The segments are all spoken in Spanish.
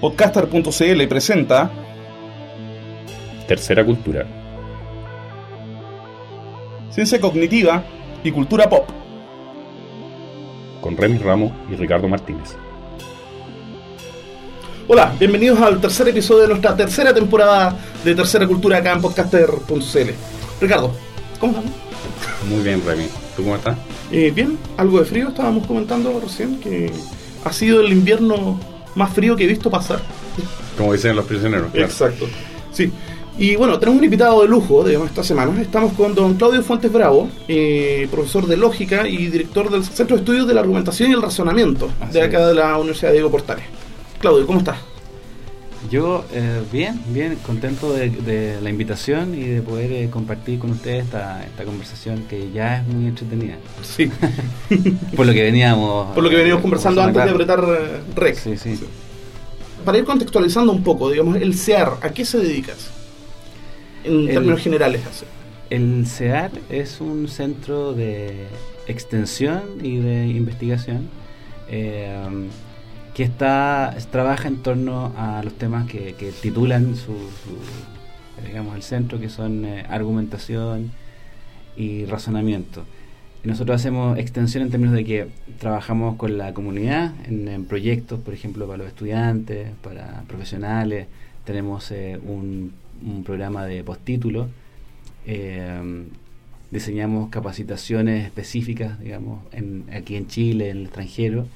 Podcaster.cl presenta Tercera Cultura. Ciencia Cognitiva y Cultura Pop. Con Remy Ramos y Ricardo Martínez. Hola, bienvenidos al tercer episodio de nuestra tercera temporada de Tercera Cultura acá en Podcaster.cl. Ricardo, ¿cómo estamos? Muy bien, Remy. ¿Tú cómo estás? Eh, bien, algo de frío, estábamos comentando recién que ha sido el invierno más frío que he visto pasar. Como dicen los prisioneros. claro. Exacto. Sí. Y bueno, tenemos un invitado de lujo de esta semana. Estamos con don Claudio Fuentes Bravo, eh, profesor de lógica y director del Centro de Estudios de la Argumentación y el Razonamiento Así de acá de la Universidad Diego Portales. Claudio, ¿cómo estás? Yo, eh, bien, bien, contento de, de la invitación y de poder eh, compartir con ustedes esta, esta conversación que ya es muy entretenida. Sí. Por lo que veníamos... Por lo que veníamos eh, conversando antes de apretar eh, rec. Sí, sí. Para ir contextualizando un poco, digamos, el CEAR, ¿a qué se dedicas? En El- términos generales, así. El CEAR es un centro de extensión y de investigación eh, que está trabaja en torno a los temas que, titulan su, digamos el centro que son eh, argumentación y razonamiento. Y nosotros hacemos extensión en términos de que trabajamos con la comunidad en, proyectos, por ejemplo, para los estudiantes, para profesionales. Tenemos eh, un, programa de postítulo. Eh, diseñamos capacitaciones específicas, digamos, aquí en Chile, en el extranjero.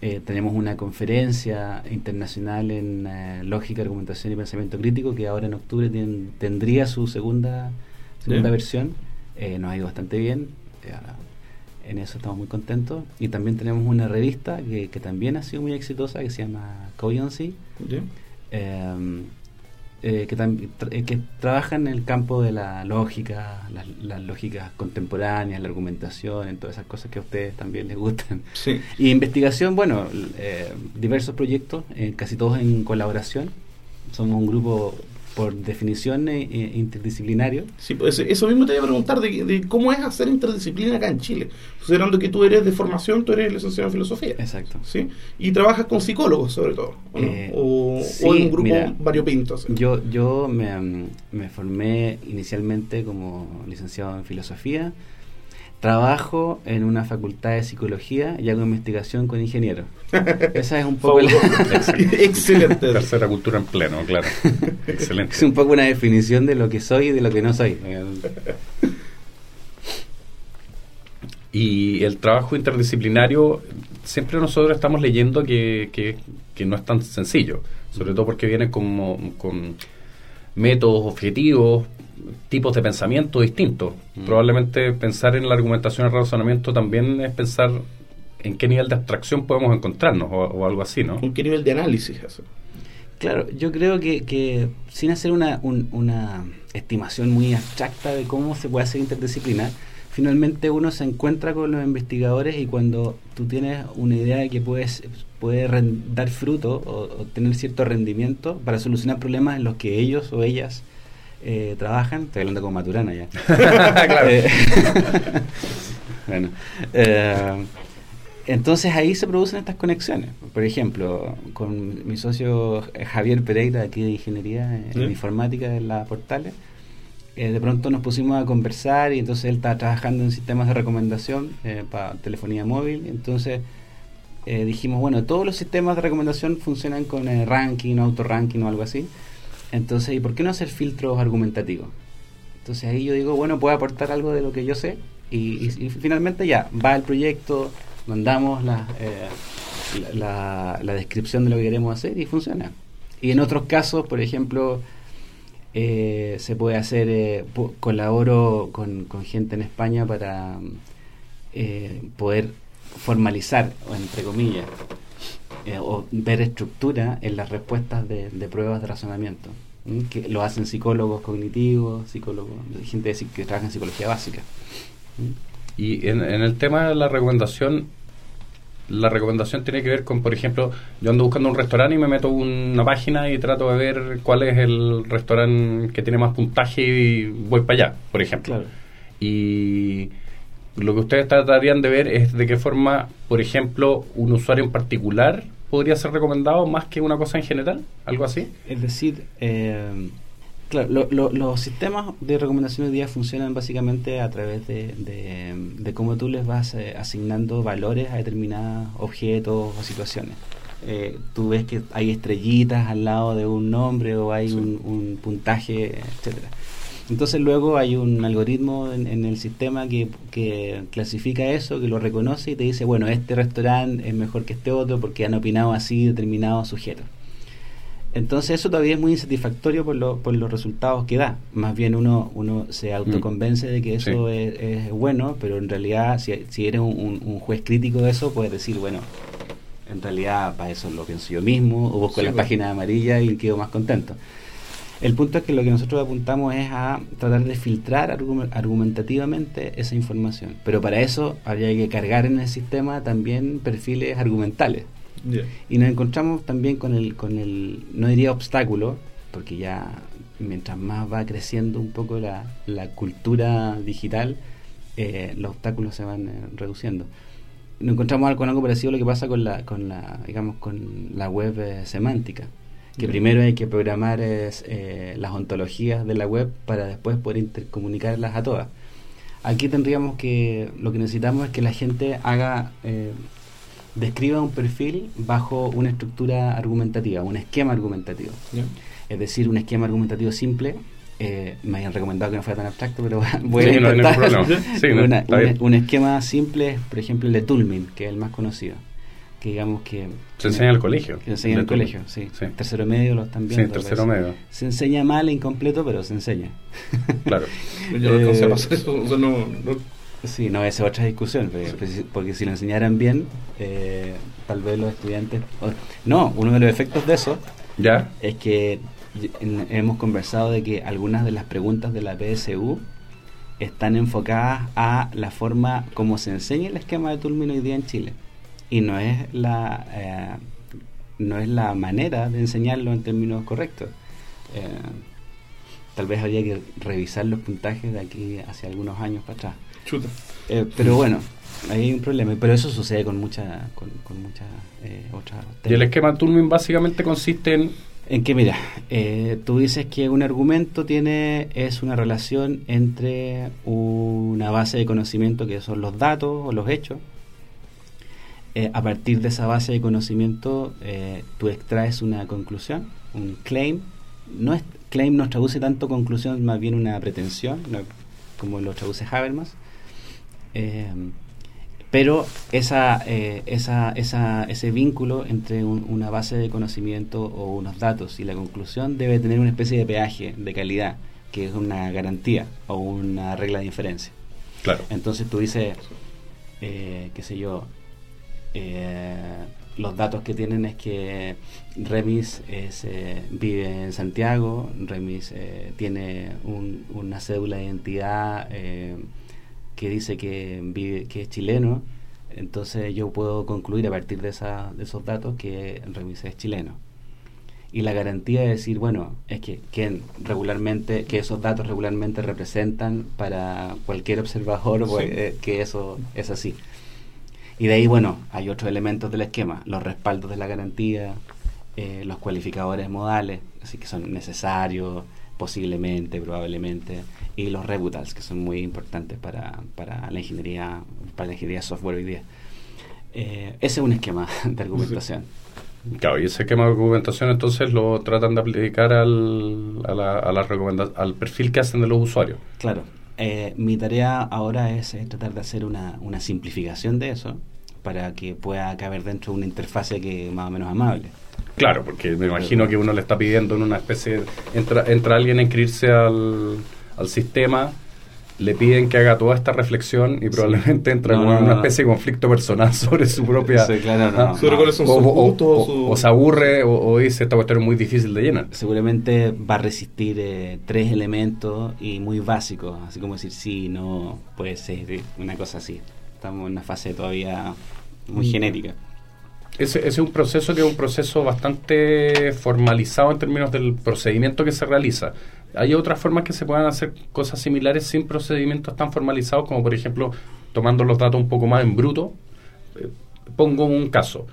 Eh, tenemos una conferencia internacional en eh, lógica, argumentación y pensamiento crítico que ahora en octubre tien- tendría su segunda, segunda versión. Eh, nos ha ido bastante bien. eh, en eso estamos muy contentos. Y también tenemos una revista que, que también ha sido muy exitosa que se llama Coyoncé ¿Ya? Eh, que, tra- eh, que trabaja en el campo de la lógica, las, las lógicas contemporáneas, la argumentación, en todas esas cosas que a ustedes también les gustan. Sí. Y investigación, bueno, eh, diversos proyectos, eh, casi todos en colaboración. Somos un grupo, por definición, eh, interdisciplinario. Sí, pues eso mismo te iba a preguntar de, de cómo es hacer interdisciplina acá en Chile. Considerando que tú eres de formación, tú eres licenciado en filosofía. Exacto. ¿Sí? Y trabajas con psicólogos, sobre todo. ¿o, no? Eh, o, sí, o en un grupo mira, variopinto. así. Yo, yo me, me formé inicialmente como licenciado en filosofía. Trabajo en una facultad de psicología y hago investigación con ingenieros. Esa es un poco, la-. Excelente. Tercera Cultura en pleno, claro. Excelente. es un poco una definición de lo que soy y de lo que no soy. Y el trabajo interdisciplinario, siempre nosotros estamos leyendo que, que- que no es tan sencillo, sobre todo porque viene como, con métodos, objetivos, tipos de pensamiento distintos. Mm. Probablemente pensar en la argumentación y el razonamiento también es pensar en qué nivel de abstracción podemos encontrarnos o, o algo así, ¿no? ¿Con qué nivel de análisis eso? Claro, yo creo que, que sin hacer una, un- una estimación muy abstracta de cómo se puede hacer interdisciplinar, finalmente uno se encuentra con los investigadores y cuando tú tienes una idea de que puedes, puede dar fruto o, o tener cierto rendimiento para solucionar problemas en los que ellos o ellas eh, trabajan, estoy hablando con Maturana ya. Claro. Eh, bueno, eh, entonces ahí se producen estas conexiones. Por ejemplo, con mi socio Javier Pereira, aquí de Ingeniería en ¿Ya? Informática de la Portales, eh, de pronto nos pusimos a conversar y entonces él está trabajando en sistemas de recomendación eh, para telefonía móvil. Entonces eh, dijimos, bueno, todos los sistemas de recomendación funcionan con eh, ranking o autorranking o algo así. Entonces, ¿y por qué no hacer filtros argumentativos? Entonces ahí yo digo, bueno, puedo aportar algo de lo que yo sé y, finalmente ya, va el proyecto, mandamos la, eh, la, la- descripción de lo que queremos hacer y funciona. Y en otros casos, por ejemplo, eh, se puede hacer, eh, colaboro con, con gente en España para eh, poder formalizar, o entre comillas, eh, o ver estructura en las respuestas de, de pruebas de razonamiento. que lo hacen psicólogos cognitivos, psicólogos, gente que trabaja en psicología básica. Y en, en el tema de la recomendación, la recomendación tiene que ver con, por ejemplo, yo ando buscando un restaurante y me meto una página y trato de ver cuál es el restaurante que tiene más puntaje y voy para allá, por ejemplo. Claro. Y lo que ustedes tratarían de ver es de qué forma, por ejemplo, un usuario en particular podría ser recomendado más que una cosa en general, algo así. Es decir, eh, claro, los sistemas de recomendación hoy día funcionan básicamente a través de, de, cómo tú les vas eh, asignando valores a determinados objetos o situaciones. Eh, tú ves que hay estrellitas al lado de un nombre o hay un, un puntaje, etcétera. Entonces luego hay un algoritmo en, el sistema que, que, clasifica eso, que lo reconoce y te dice, bueno, este restaurante es mejor que este otro porque han opinado así determinados sujetos. Entonces eso todavía es muy insatisfactorio por, lo, por los resultados que da. Más bien uno, uno se autoconvence de que eso es, bueno, pero en realidad si, si eres un, un, juez crítico de eso, puedes decir, bueno, en realidad para eso lo pienso yo mismo, o busco la pues. página amarilla y quedo más contento. El punto es que lo que nosotros apuntamos es a tratar de filtrar argumentativamente esa información. Pero para eso habría que cargar en el sistema también perfiles argumentales. Y nos encontramos también con el, con el, no diría obstáculo, porque ya mientras más va creciendo un poco la, la cultura digital, eh, los obstáculos se van eh, reduciendo. Nos encontramos con algo parecido a lo que pasa con la, con la, digamos, con la web eh, semántica que primero hay que programar eh, las ontologías de la web para después poder intercomunicarlas a todas. Aquí tendríamos que, lo que necesitamos es que la gente haga, eh, describa un perfil bajo una estructura argumentativa, un esquema argumentativo. Es decir, un esquema argumentativo simple. Eh, me habían recomendado que no fuera tan abstracto, pero voy a intentar. un esquema simple, por ejemplo, el de Tulmin, que es el más conocido que digamos que... Se enseña en el colegio. Que se enseña en el colegio, sí. Tercero medio lo están viendo. Sí, tercero medio. Se enseña mal e incompleto, pero se enseña. Claro. Yo no sé eso, no, Sí, no, esa es otra discusión, porque, si lo enseñaran bien, eh, tal vez los estudiantes... no, uno de los efectos de eso ¿Ya? es que hemos conversado de que algunas de las preguntas de la PSU están enfocadas a la forma como se enseña el esquema de Tulmin hoy día en Chile y no es la eh, no es la manera de enseñarlo en términos correctos. Eh, tal vez habría que revisar los puntajes de aquí hacia algunos años para atrás. Eh, pero bueno, ahí hay un problema, pero eso sucede con muchas con, con muchas otras. Y el esquema Turing básicamente consiste en en que mira, tú dices que un argumento tiene es una relación entre una base de conocimiento que son los datos o los hechos eh, a partir de esa base de conocimiento eh, tú extraes una conclusión, un claim. No es, claim nos traduce tanto conclusión, más bien una pretensión, como lo traduce Habermas. Eh, pero esa, esa, esa, ese vínculo entre una base de conocimiento o unos datos y la conclusión debe tener una especie de peaje de calidad, que es una garantía o una regla de inferencia. Claro. Entonces tú dices, qué sé yo, eh, los datos que tienen es que Remis eh, vive en Santiago, Remis eh, tiene una cédula de identidad que dice que, vive, que es chileno, entonces yo puedo concluir a partir de, esa, de esos datos que Remis es chileno. Y la garantía de decir, bueno, es que, que regularmente, que esos datos regularmente representan para cualquier observador pues, que eso es así. Y de ahí, bueno, hay otros elementos del esquema, los respaldos de la garantía, eh, los cualificadores modales, así que son necesarios, posiblemente, probablemente, y los rebutals, que son muy importantes para, para la ingeniería, para la ingeniería software hoy día. Eh, ese es un esquema de argumentación. Claro, y ese esquema de argumentación entonces lo tratan de aplicar al, a la, a la al perfil que hacen de los usuarios. Claro, eh, mi tarea ahora es eh, tratar de hacer una, una, simplificación de eso para que pueda caber dentro de una interfase que más o menos amable. Claro, porque me imagino que uno le está pidiendo en una especie, entra, entra alguien a inscribirse al, al sistema le piden que haga toda esta reflexión y probablemente entra en una especie de conflicto personal sobre su propia... Sí, claro, o, se aburre o, dice esta cuestión es muy difícil de llenar. Seguramente va a resistir eh, tres elementos y muy básicos, así como decir sí, no, puede ser, una cosa así. Estamos en una fase todavía muy mm. genética. Ese, ese, es un proceso que es un proceso bastante formalizado en términos del procedimiento que se realiza. Hay otras formas que se puedan hacer cosas similares sin procedimientos tan formalizados, como por ejemplo tomando los datos un poco más en bruto. Eh, pongo un caso.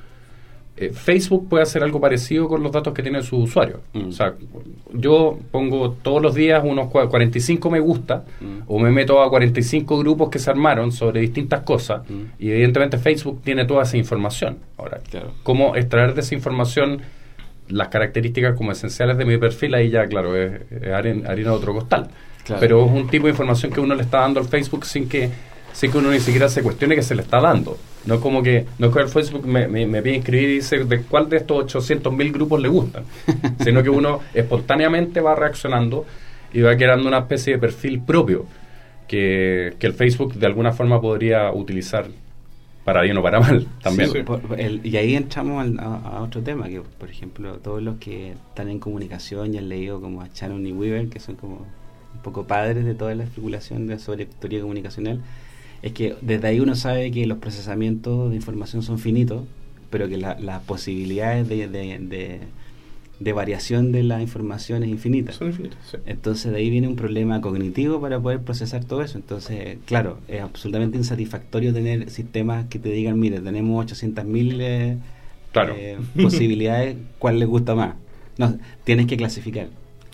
eh, Facebook puede hacer algo parecido con los datos que tiene su usuario. Mm. O sea, yo pongo todos los días unos cua- 45 me gusta Mm. o me meto a 45 grupos que se armaron sobre distintas cosas Mm. y evidentemente Facebook tiene toda esa información. Ahora, Claro. cómo extraer de esa información las características como esenciales de mi perfil, ahí ya, claro, es, es harina, de otro costal. Claro. Pero es un tipo de información que uno le está dando al Facebook sin que, sin que uno ni siquiera se cuestione que se le está dando. No es como que, no es que el Facebook me, me, me pide inscribir y dice de cuál de estos 800.000 grupos le gustan, sino que uno espontáneamente va reaccionando y va creando una especie de perfil propio que, que el Facebook de alguna forma podría utilizar para bien o para mal también. Sí, Por- por el- y ahí entramos al- a, a otro tema, que por ejemplo, todos los que están en comunicación y han leído como a Shannon y Weaver, que son como un poco padres de toda la especulación de, sobre teoría comunicacional, es que desde ahí uno sabe que los procesamientos de información son finitos, pero que la- las posibilidades de, de, de- de variación de la información es infinita. Son infinitas, sí. Entonces de ahí viene un problema cognitivo para poder procesar todo eso. Entonces, claro, es absolutamente insatisfactorio tener sistemas que te digan, mire, tenemos 800.000 eh, Claro. eh, posibilidades, ¿cuál les gusta más? No, tienes que clasificar.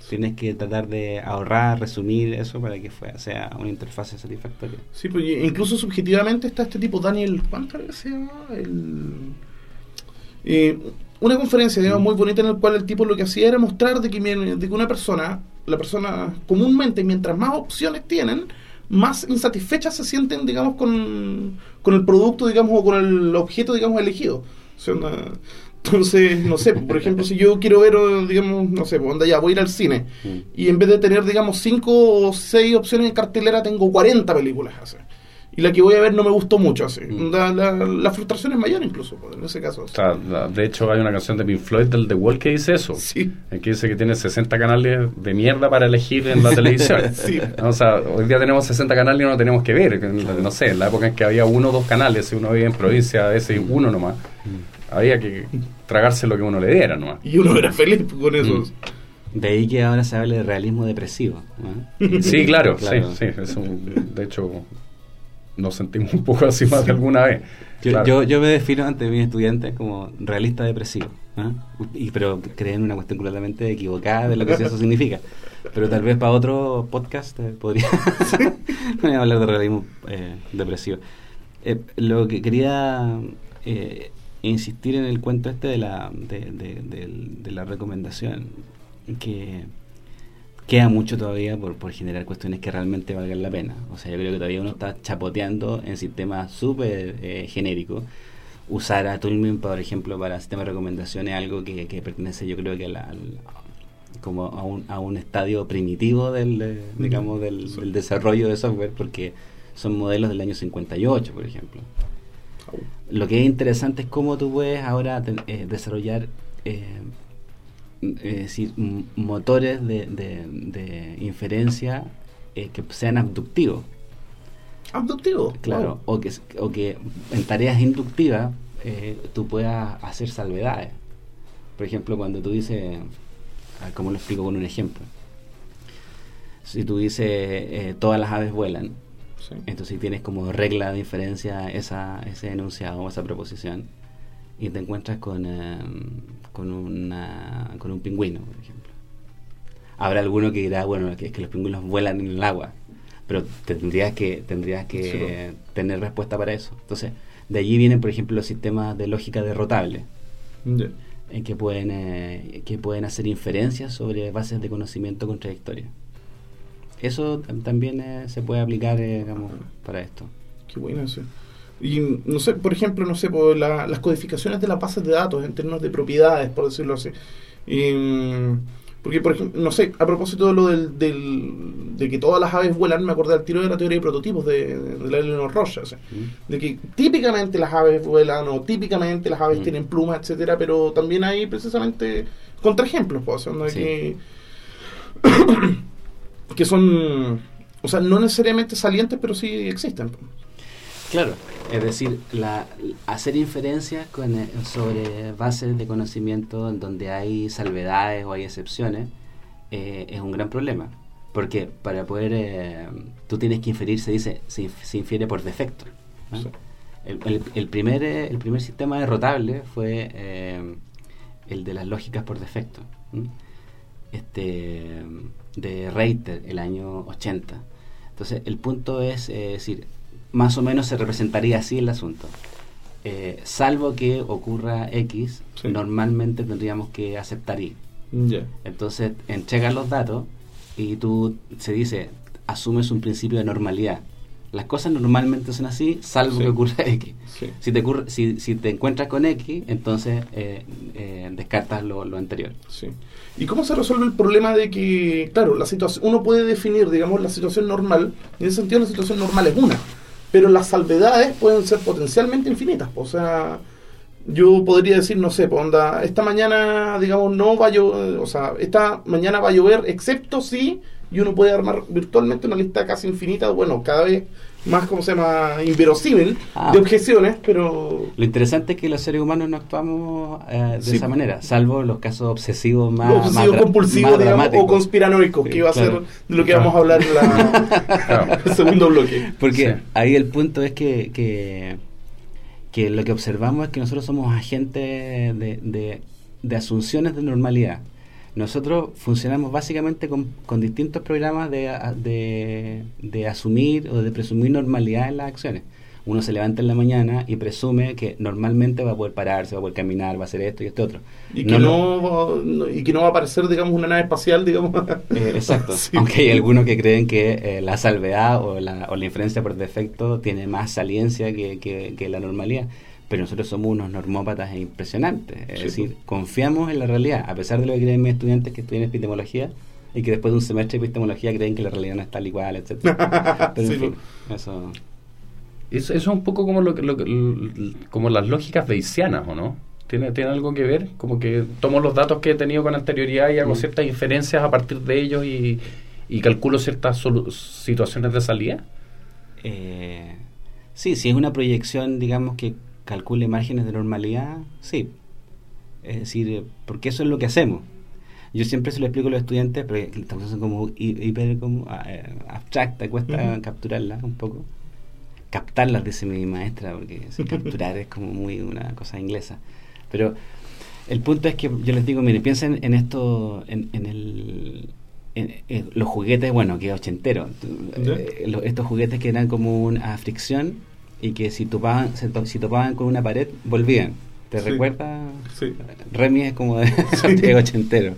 Tienes que tratar de ahorrar, resumir eso para que fue- sea una interfaz satisfactoria. Sí, pues incluso subjetivamente está este tipo, Daniel, ¿cuánto se llama? El, eh, una conferencia, digamos, muy bonita en la cual el tipo lo que hacía era mostrar de que, de que una persona, la persona comúnmente, mientras más opciones tienen, más insatisfechas se sienten, digamos, con, con el producto, digamos, o con el objeto, digamos, elegido. O sea, una- entonces, no sé, por ejemplo, si yo quiero ver, o, digamos, no sé, pues, onda ya, voy a ir al cine Mm. y en vez de tener, digamos, cinco o seis opciones en cartelera, tengo 40 películas. así. Y la que voy a ver no me gustó mucho. Así. Mm. La, la, la frustración es mayor incluso, pues, en ese caso. O sea, la- de hecho, hay una canción de Pink Floyd del The Wall que dice eso. Sí. En que dice que tiene 60 canales de mierda para elegir en la televisión. Sí. O sea, hoy día tenemos 60 canales y no tenemos que ver. No sé, en la época en que había uno o dos canales, si uno vivía en provincia, a veces uno nomás, había que tragarse lo que uno le diera nomás. Y uno era feliz con eso. Mm. De ahí que ahora se hable de realismo depresivo. ¿no? Sí, claro, Claro. sí, sí. es un- de hecho, nos sentimos un poco así más de alguna vez. Yo, Claro. yo, yo me defino ante mis estudiantes como realista depresivo, ¿ah? y, pero creen una cuestión completamente equivocada de lo que eso significa. Pero tal vez para otro podcast eh, podría hablar de realismo eh, depresivo. Eh, lo que quería insistir en el cuento este de la, de, de la recomendación, que queda mucho todavía por, por generar cuestiones que realmente valgan la pena. O sea, yo creo que todavía uno está chapoteando en sistemas súper eh, genéricos. Usar a Toolmin, por ejemplo, para sistema de recomendaciones, algo que, que pertenece, yo creo que a la- al, como a un, a un estadio primitivo del, eh, digamos, del, desarrollo de software, porque son modelos del año 58, por ejemplo. Lo que es interesante es cómo tú puedes ahora eh, desarrollar eh, decir, motores de, de- de inferencia eh, que sean abductivos, Abductivo. claro, o, que, o que en tareas inductivas eh, tú puedas hacer salvedades. Por ejemplo, cuando tú dices, ¿cómo lo explico con un ejemplo? Si tú dices, eh, todas las aves vuelan, Sí. entonces tienes como regla de inferencia esa, ese enunciado o esa proposición y te encuentras con, eh, con, una, con un pingüino, por ejemplo. Habrá alguno que dirá, bueno, que es que los pingüinos vuelan en el agua, pero tendrías que, tendrías que Sí, tener respuesta para eso. Entonces, de allí vienen, por ejemplo, los sistemas de lógica derrotable, en que pueden, eh, que pueden hacer inferencias sobre bases de conocimiento contradictorias. Eso tam- también eh, se puede aplicar eh, digamos, para esto. Qué bueno eso. Y no sé, por ejemplo, no sé, por la- las codificaciones de las bases de datos en términos de propiedades, por decirlo así. Y, mm, porque, por ejemplo, no sé, a propósito de lo del, del- de que todas las aves vuelan, me acordé al tiro de la teoría de prototipos de, de la Eleanor Rocha. o sea, de que típicamente las aves vuelan o típicamente las aves Mm. tienen plumas, etcétera, pero también hay precisamente contraejemplos, pues, o sea, de Sí. que, que son, o sea, no necesariamente salientes, pero sí existen. Claro, es decir, la, hacer inferencias con, eh, sobre bases de conocimiento en donde hay salvedades o hay excepciones eh, es un gran problema. Porque para poder, eh, tú tienes que inferir, se dice, se, inf- se infiere por defecto. ¿no? Sí. El, el- el primer, eh, el primer sistema derrotable fue eh, el de las lógicas por defecto. Este, de Reiter, el año 80. Entonces, el punto es decir, más o menos se representaría así el asunto. Eh, salvo que ocurra X, Sí. normalmente tendríamos que aceptar Y. Entonces, entregas los datos y tú, se dice, asumes un principio de normalidad. Las cosas normalmente son así, salvo Sí. que ocurra X. Sí. Si te, ocurre, si, si te encuentras con X, entonces eh, eh, descartas lo, lo anterior. ¿Y cómo se resuelve el problema de que, claro, la situación, uno puede definir, digamos, la situación normal, y en ese sentido la situación normal es una, pero las salvedades pueden ser potencialmente infinitas. O sea, yo podría decir, no sé, onda, esta mañana, digamos, no va a llover, o sea, esta mañana va a llover, excepto si, y uno puede armar virtualmente una lista casi infinita, bueno, cada vez más, como se llama, inverosímil Ah. de objeciones, pero... Lo interesante es que los seres humanos no actuamos eh, de Sí. esa manera, salvo los casos obsesivos más, obsesivos compulsivos, más digamos, o conspiranoicos, que iba a ser de lo que vamos a hablar en la, Claro. el segundo bloque. Porque Sí. ahí el punto es que, que, que lo que observamos es que nosotros somos agentes de, de, de asunciones de normalidad. Nosotros funcionamos básicamente con, con distintos programas de, de, de asumir o de presumir normalidad en las acciones. Uno se levanta en la mañana y presume que normalmente va a poder pararse, va a poder caminar, va a hacer esto y este otro. Y que no, y que no va a aparecer, digamos, una nave espacial, digamos. Eh, exacto. Sí. Aunque hay algunos que creen que eh, la salvedad o la, o la inferencia por defecto tiene más saliencia que, que- que la normalidad. Pero nosotros somos unos normópatas impresionantes. Es Sí, decir, pues. confiamos en la realidad, a pesar de lo que creen mis estudiantes que estudian epistemología y que después de un semestre de epistemología creen que la realidad no es tal igual, etc. Pero Sí, en fin, eso. Eso, eso es un poco como lo, que- lo como las lógicas bayesianas, ¿o no? ¿Tiene, ¿Tiene algo que ver? Como que tomo los datos que he tenido con anterioridad y hago Mm. ciertas inferencias a partir de ellos y, y calculo ciertas situaciones de salida. Eh, sí, si es una proyección, digamos, que calcule márgenes de normalidad, sí. Es decir, eh, porque eso es lo que hacemos. Yo siempre se lo explico a los estudiantes, pero que estas cosas son como hi- hiper como, ah, eh, abstractas, cuesta Ujú. capturarlas un poco. Captarlas, dice mi maestra, porque si capturar es como muy una cosa inglesa. Pero el punto es que yo les digo, miren, piensen en esto, en, en el... en- en los juguetes, bueno, que es ochentero. Ya. Eh, lo- estos juguetes que eran como una fricción y que si topaban, se to- si topaban con una pared, volvían. ¿Te Sí. recuerda? Sí. Remy es como de es ochentero.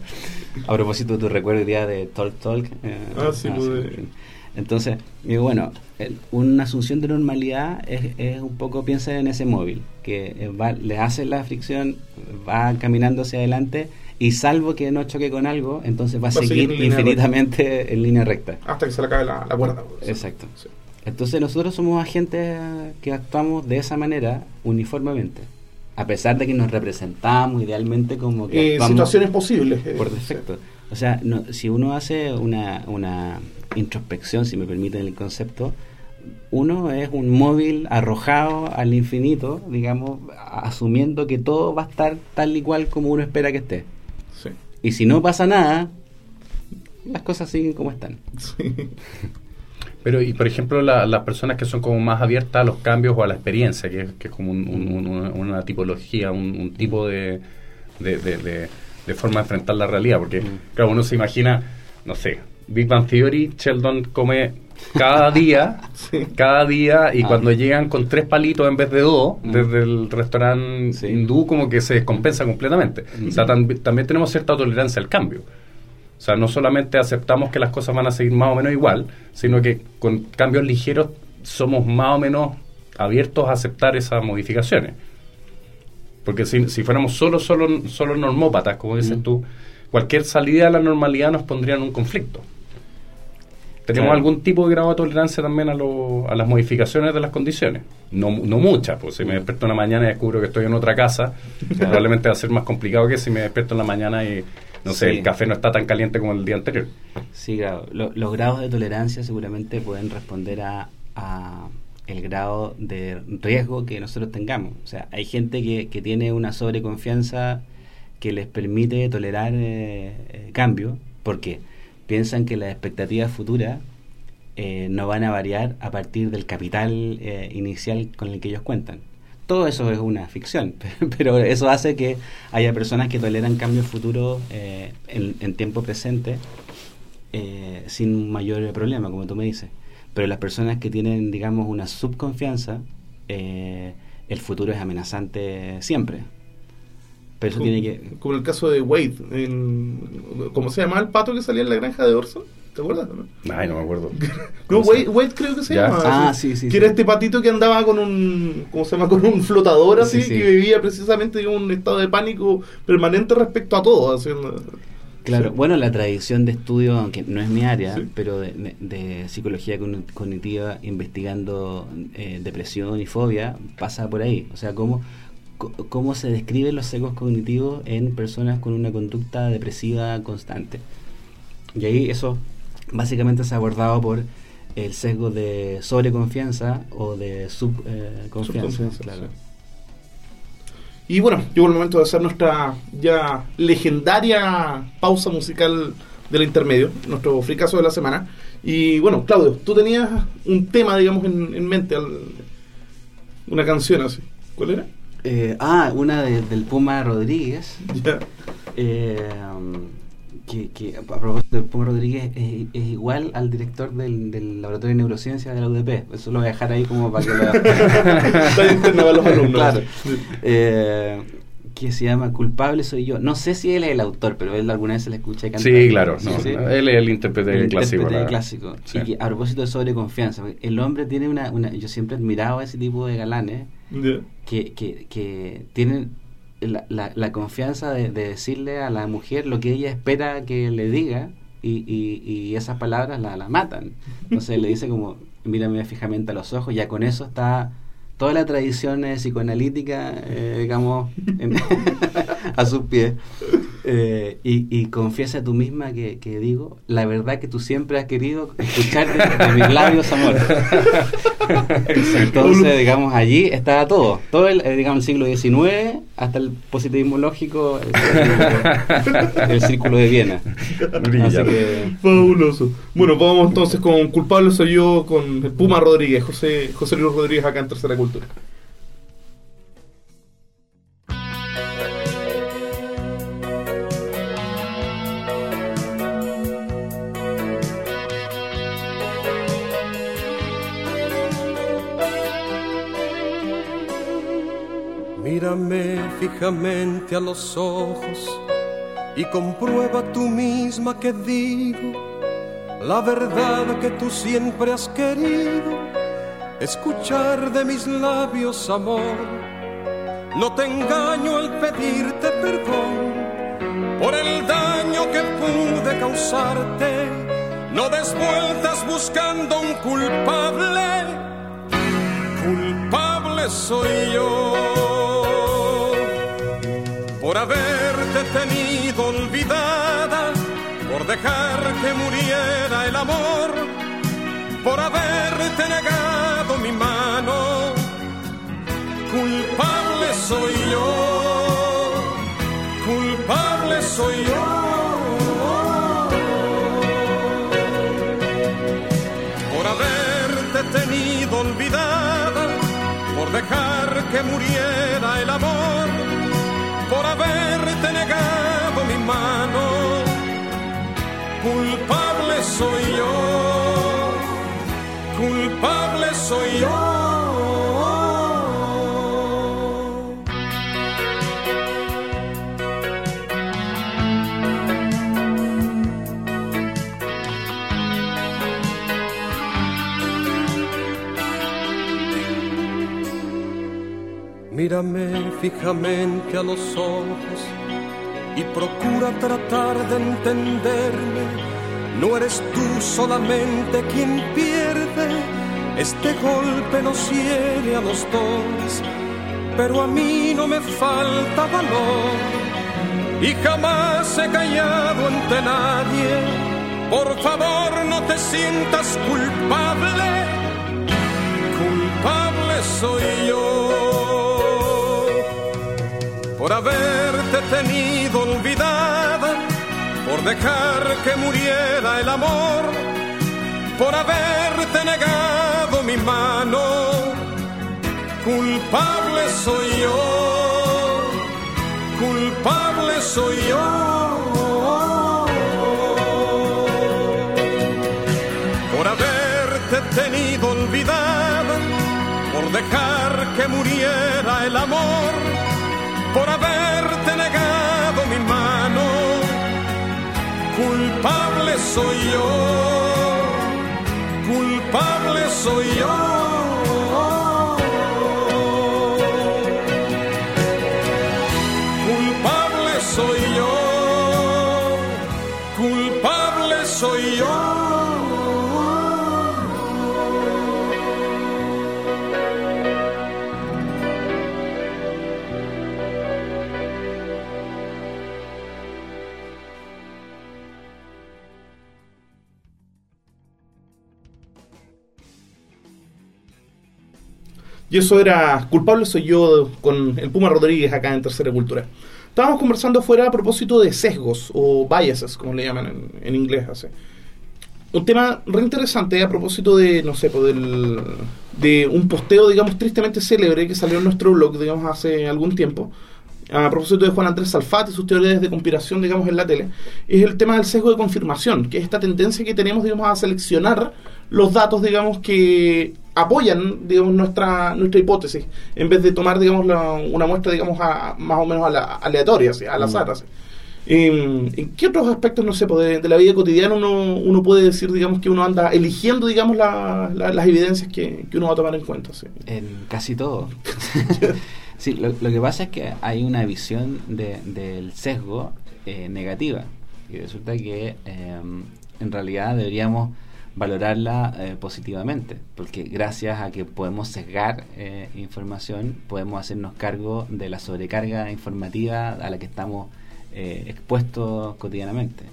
A propósito, tu recuerdo día de Talk Talk. eh, Ah, sí, pues, de- en fin. Entonces, digo, bueno, el- una asunción de normalidad es, es un poco, piensa en ese móvil, que eh, va, le hace la fricción, va caminando hacia adelante y salvo que no choque con algo, entonces va a Va a seguir seguir en línea infinitamente en línea recta. Hasta que se le acabe la, la cuerda. pues. Exacto. Sí. Entonces nosotros somos agentes que actuamos de esa manera uniformemente, a pesar de que nos representamos idealmente como que Eh, situaciones posibles. eh, por defecto. O sea, no- si uno hace una, una introspección, si me permiten el concepto, uno es un móvil arrojado al infinito, digamos, asumiendo que todo va a estar tal y cual como uno espera que esté. Sí. Y si no pasa nada, las cosas siguen como están. Sí. Pero, y por ejemplo, la- las personas que son como más abiertas a los cambios o a la experiencia, que, es- que es como un- un- un- una, tipología, un, un tipo de, de, de- de- de forma de enfrentar la realidad. Porque, Mm. claro, uno se imagina, no sé, Big Bang Theory, Sheldon come cada día, Sí. cada día, y Ah. cuando llegan con tres palitos en vez de dos, Mm. desde el restaurante Sí. hindú, como que se descompensa completamente. Mm. O sea, tam- también tenemos cierta tolerancia al cambio. O sea, no solamente aceptamos que las cosas van a seguir más o menos igual, sino que con cambios ligeros somos más o menos abiertos a aceptar esas modificaciones. Porque si, si fuéramos solo, solo, solo normópatas, como dices Mm. tú, cualquier salida a la normalidad nos pondría en un conflicto. Tenemos Claro. algún tipo de grado de tolerancia también a, lo- a las modificaciones de las condiciones. No, no muchas, pues si me despierto una mañana y descubro que estoy en otra casa, probablemente va a ser más complicado que si me despierto en la mañana y, no sé, Sí. el café no está tan caliente como el día anterior. Sí, claro. Lo- los grados de tolerancia seguramente pueden responder a, a el grado de riesgo que nosotros tengamos. O sea, hay gente que, que tiene una sobreconfianza que les permite tolerar eh, eh, cambio porque piensan que las expectativas futuras eh, no van a variar a partir del capital eh, inicial con el que ellos cuentan. Todo eso es una ficción, pero eso hace que haya personas que toleran cambios futuros eh, en, en tiempo presente eh, sin mayor problema, como tú me dices. Pero las personas que tienen, digamos, una subconfianza, eh, el futuro es amenazante siempre. Pero eso como, tiene que... como en el caso de Wade, ¿cómo se llamaba el pato que salía en la granja de Orson? ¿Te acuerdas? No, Ay, no me acuerdo. no Wade, Wade creo que se Ya. llama. Ah, así, sí, sí, Que sí. era este patito que andaba con un, ¿cómo se llama? Con un flotador así, Sí, sí. que vivía precisamente en un estado de pánico permanente respecto a todo. haciendo- Claro, Sí. bueno, la tradición de estudio, aunque no es mi área, Sí. pero de, de- de psicología cogn- cognitiva investigando eh, depresión y fobia, pasa por ahí. O sea, cómo, co- cómo se describen los sesgos cognitivos en personas con una conducta depresiva constante. Y ahí eso básicamente se ha abordado por el sesgo de sobreconfianza o de subconfianza. Subconfianza, claro. sí. Y bueno, llegó el momento de hacer nuestra ya legendaria pausa musical del intermedio, nuestro fricazo de la semana. Y bueno, Claudio, tú tenías un tema, digamos, en, en mente, al- una canción así. ¿Cuál era? Eh, ah, una de- del Puma Rodríguez. Ya. Eh, que, que a propósito de Puma Rodríguez es, es igual al director del, del Laboratorio de Neurociencia de la UDP. Eso lo voy a dejar ahí como para que lo Está los alumnos. Claro. Eh, que se llama Culpable soy yo. No sé si él es el autor, pero él alguna vez se le escucha cantar. Sí, claro. Sí, no, sí. Él es el intérprete El clásico. la- clásico. Sí. Y que a propósito de sobreconfianza, el hombre tiene una, una... Yo siempre he admirado a ese tipo de galanes que, que, que tienen la, confianza de, de decirle a la mujer lo que ella espera que le diga y, esas palabras la, la matan. Entonces le dice como, mírame fijamente a los ojos, ya con eso está toda la tradición eh, psicoanalítica, eh, digamos, en- a sus pies. Eh, y, y confiesa a tú misma que, que digo la verdad que tú siempre has querido escuchar de, de mis labios, amor. Entonces, digamos, allí está todo. Todo el, eh, digamos, el siglo XIX hasta el positivismo lógico, el, el círculo de Viena. Así que, Fabuloso. Bueno, vamos entonces con Culpable soy yo, con Puma Rodríguez, José, José Luis Rodríguez acá en Tercera Cultura. Mírame fijamente a los ojos y comprueba tú misma que digo la verdad que tú siempre has querido escuchar de mis labios, amor. No te engaño al pedirte perdón por el daño que pude causarte. No des vueltas buscando un culpable culpable soy yo por haberte tenido olvidada, por dejar que muriera el amor, por haberte negado mi mano. Culpable soy yo, culpable soy yo. por haberte tenido olvidada, por dejar que muriera el amor, mano. Culpable soy yo, culpable soy yo. Mírame fijamente a los ojos y procura tratar de entenderme. No eres tú solamente quien pierde, este golpe nos hiere a los dos, pero a mí no me falta valor y jamás he callado ante nadie. Por favor no te sientas culpable, culpable soy yo por haberte tenido olvidada, por dejar que muriera el amor, por haberte negado mi mano. Culpable soy yo, culpable soy yo. Por haberte tenido olvidada, por dejar que muriera el amor, por haberte negado mi mano. Culpable soy yo, culpable soy yo. Y eso era Culpable soy yo con el Puma Rodríguez acá en Tercera Cultura. Estábamos conversando afuera a propósito de sesgos o biases, como le llaman en, inglés. Un tema re interesante a propósito de, no sé, pues, del, de un posteo, digamos, tristemente célebre que salió en nuestro blog, digamos, hace algún tiempo. A propósito de Juan Andrés Salfate y sus teorías de conspiración, digamos, en la tele, es el tema del sesgo de confirmación, que es esta tendencia que tenemos, digamos, a seleccionar los datos, digamos, que apoyan, digamos, nuestra nuestra hipótesis, en vez de tomar, digamos, la- una muestra, digamos, a- más o menos a la- aleatoria, así, al azar, así. ¿En, qué otros aspectos, no sé, pues, de, de la vida cotidiana uno, uno puede decir, digamos, que uno anda eligiendo, digamos, la- la- las evidencias que, que uno va a tomar en cuenta? así? En casi todo. sí, lo, lo que pasa es que hay una visión de- del sesgo eh, negativa. Y resulta que eh, en realidad deberíamos valorarla eh, positivamente, porque gracias a que podemos sesgar eh, información, podemos hacernos cargo de la sobrecarga informativa a la que estamos eh, expuestos cotidianamente.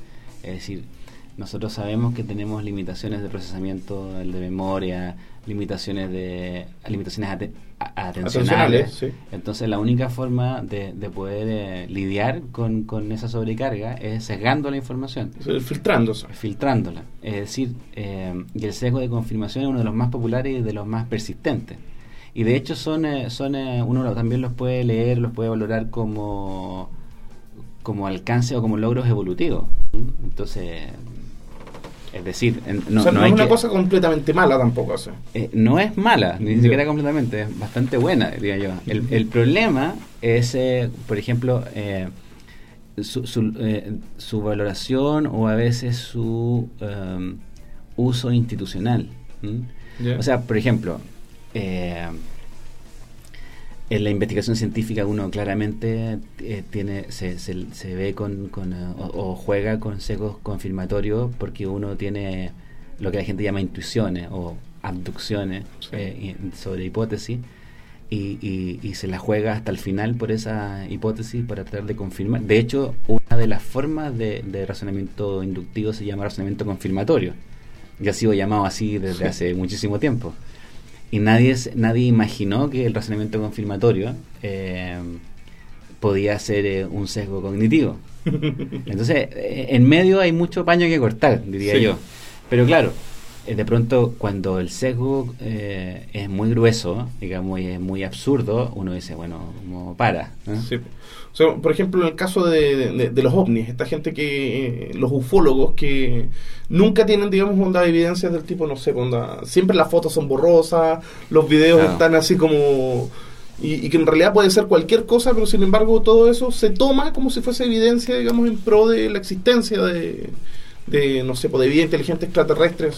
Es decir, nosotros sabemos que tenemos limitaciones de procesamiento el de memoria, limitaciones de limitaciones ate- a- atencionales. Atencionales, sí. Entonces la única forma de, de poder eh, lidiar con, con esa sobrecarga es sesgando la información Filtrándose. filtrándola. Es decir, eh, y el sesgo de confirmación es uno de los más populares y de los más persistentes. Y de hecho son, eh, son eh, uno también los puede leer, los puede valorar como, como alcance o como logros evolutivos. ¿m? Entonces, es decir, no, o sea, no, es una que- cosa completamente mala tampoco. eh, no es mala, ni siquiera completamente, es bastante buena, diría yo. El, el problema es, eh, por ejemplo, eh, su, su, su valoración o a veces su um, uso institucional. O sea, por ejemplo, en la investigación científica uno claramente eh, tiene se, se, se ve con, con, eh, o, o juega con sesgos confirmatorios porque uno tiene lo que la gente llama intuiciones o abducciones Sí. eh, y- sobre hipótesis y, y, y se la juega hasta el final por esa hipótesis para tratar de confirmar. De hecho, una de las formas de, de razonamiento inductivo se llama razonamiento confirmatorio. Ya ha sido llamado así desde Sí. hace muchísimo tiempo. Y nadie, nadie imaginó que el razonamiento confirmatorio eh, podía ser eh, un sesgo cognitivo. Entonces, eh, en medio hay mucho paño que cortar, diría Sí. yo. Pero claro, de pronto cuando el sesgo eh, es muy grueso, digamos, y es muy absurdo, uno dice, bueno, como para. Sí. O sea, por ejemplo, en el caso de, de- de los ovnis, esta gente que, eh, los ufólogos que nunca tienen, digamos, onda evidencias del tipo, no sé, onda, siempre las fotos son borrosas, los videos Claro. están así como... Y, y que en realidad puede ser cualquier cosa, pero sin embargo todo eso se toma como si fuese evidencia, digamos, en pro de la existencia de, de no sé, pues, de vida inteligente extraterrestre.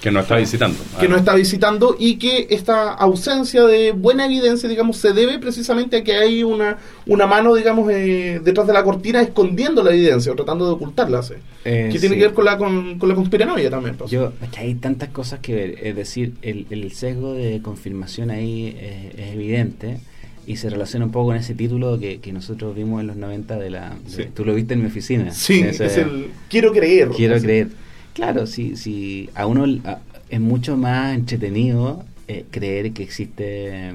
Que no está visitando. que Ah, nos está visitando y que esta ausencia de buena evidencia, digamos, se debe precisamente a que hay una, una mano, digamos, eh, detrás de la cortina escondiendo la evidencia o tratando de ocultarla. ¿sí? Eh, que tiene que ver con la, con, con la conspiranoia también. pues. Yo, es que hay tantas cosas que ver. Es decir, el, el sesgo de confirmación ahí es, es evidente y se relaciona un poco con ese título que, que nosotros vimos en los 90 de la... de- Sí. Tú lo viste en mi oficina. sí, Ese- es el quiero creer. Quiero Así. creer. Claro, si, si a uno a- es mucho más entretenido eh, creer que existe,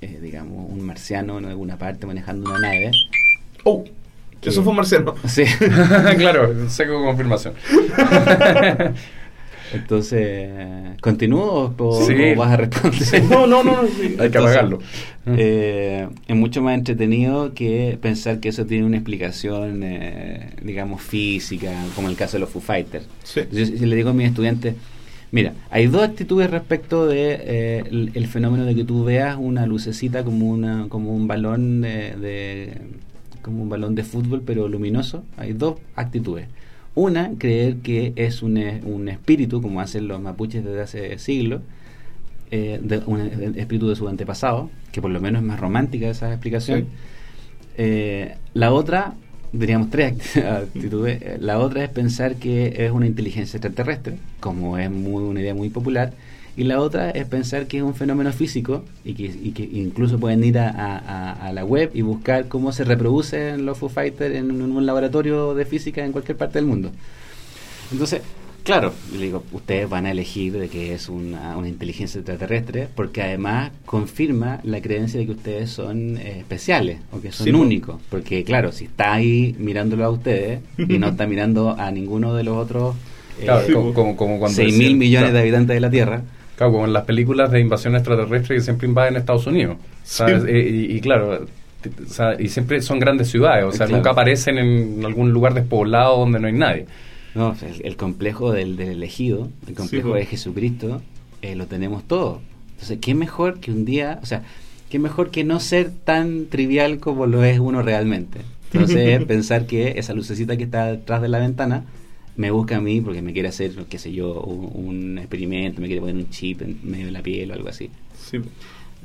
eh, digamos, un marciano en alguna parte manejando una nave. Oh, Que- eso fue un marciano. Sí. claro, seco confirmación. Entonces, ¿continúo o, Sí. o vas a responder? No, no, no. no, sí. Hay que apagarlo. eh, es mucho más entretenido que pensar que eso tiene una explicación, eh, digamos, física, como el caso de los Foo Fighters. Sí. Yo, le digo a mis estudiantes, mira, hay dos actitudes respecto de eh, el, el fenómeno de que tú veas una lucecita como una como un balón de, de- como un balón de fútbol pero luminoso. Hay dos actitudes. Una, creer que es un, eh, un espíritu, como hacen los mapuches desde hace siglos, eh, de un espíritu de su antepasado, que por lo menos es más romántica esa explicación. Sí. Eh, la otra, diríamos tres act- actitudes. Eh, La otra es pensar que es una inteligencia extraterrestre, como es muy, una idea muy popular. Y la otra es pensar que es un fenómeno físico y que, y que incluso pueden ir a, a- la web y buscar cómo se reproducen los Foo Fighters en un, un laboratorio de física en cualquier parte del mundo. Entonces, claro, le digo, ustedes van a elegir de que es una, una inteligencia extraterrestre, porque además confirma la creencia de que ustedes son eh, especiales o que son Sí, únicos. Porque, claro, si está ahí mirándolo a ustedes y no está mirando a ninguno de los otros eh, Claro, Sí, como, pues. como, como cuando 6 mil millones claro, de habitantes de la Tierra. Claro, como en las películas de invasión extraterrestre que siempre invaden Estados Unidos. ¿sabes? Sí. Eh, Y, y claro, t- o sea, y siempre son grandes ciudades, o sea, Claro. nunca aparecen en algún lugar despoblado donde no hay nadie. No, el, el complejo del, del elegido, el complejo de Jesucristo, eh, lo tenemos todo. Entonces, ¿qué mejor que un día, o sea, qué mejor que no ser tan trivial como lo es uno realmente? Entonces, pensar que esa lucecita que está detrás de la ventana me busca a mí porque me quiere hacer, qué sé yo, un, un experimento, me quiere poner un chip en medio de la piel o algo así. Sí.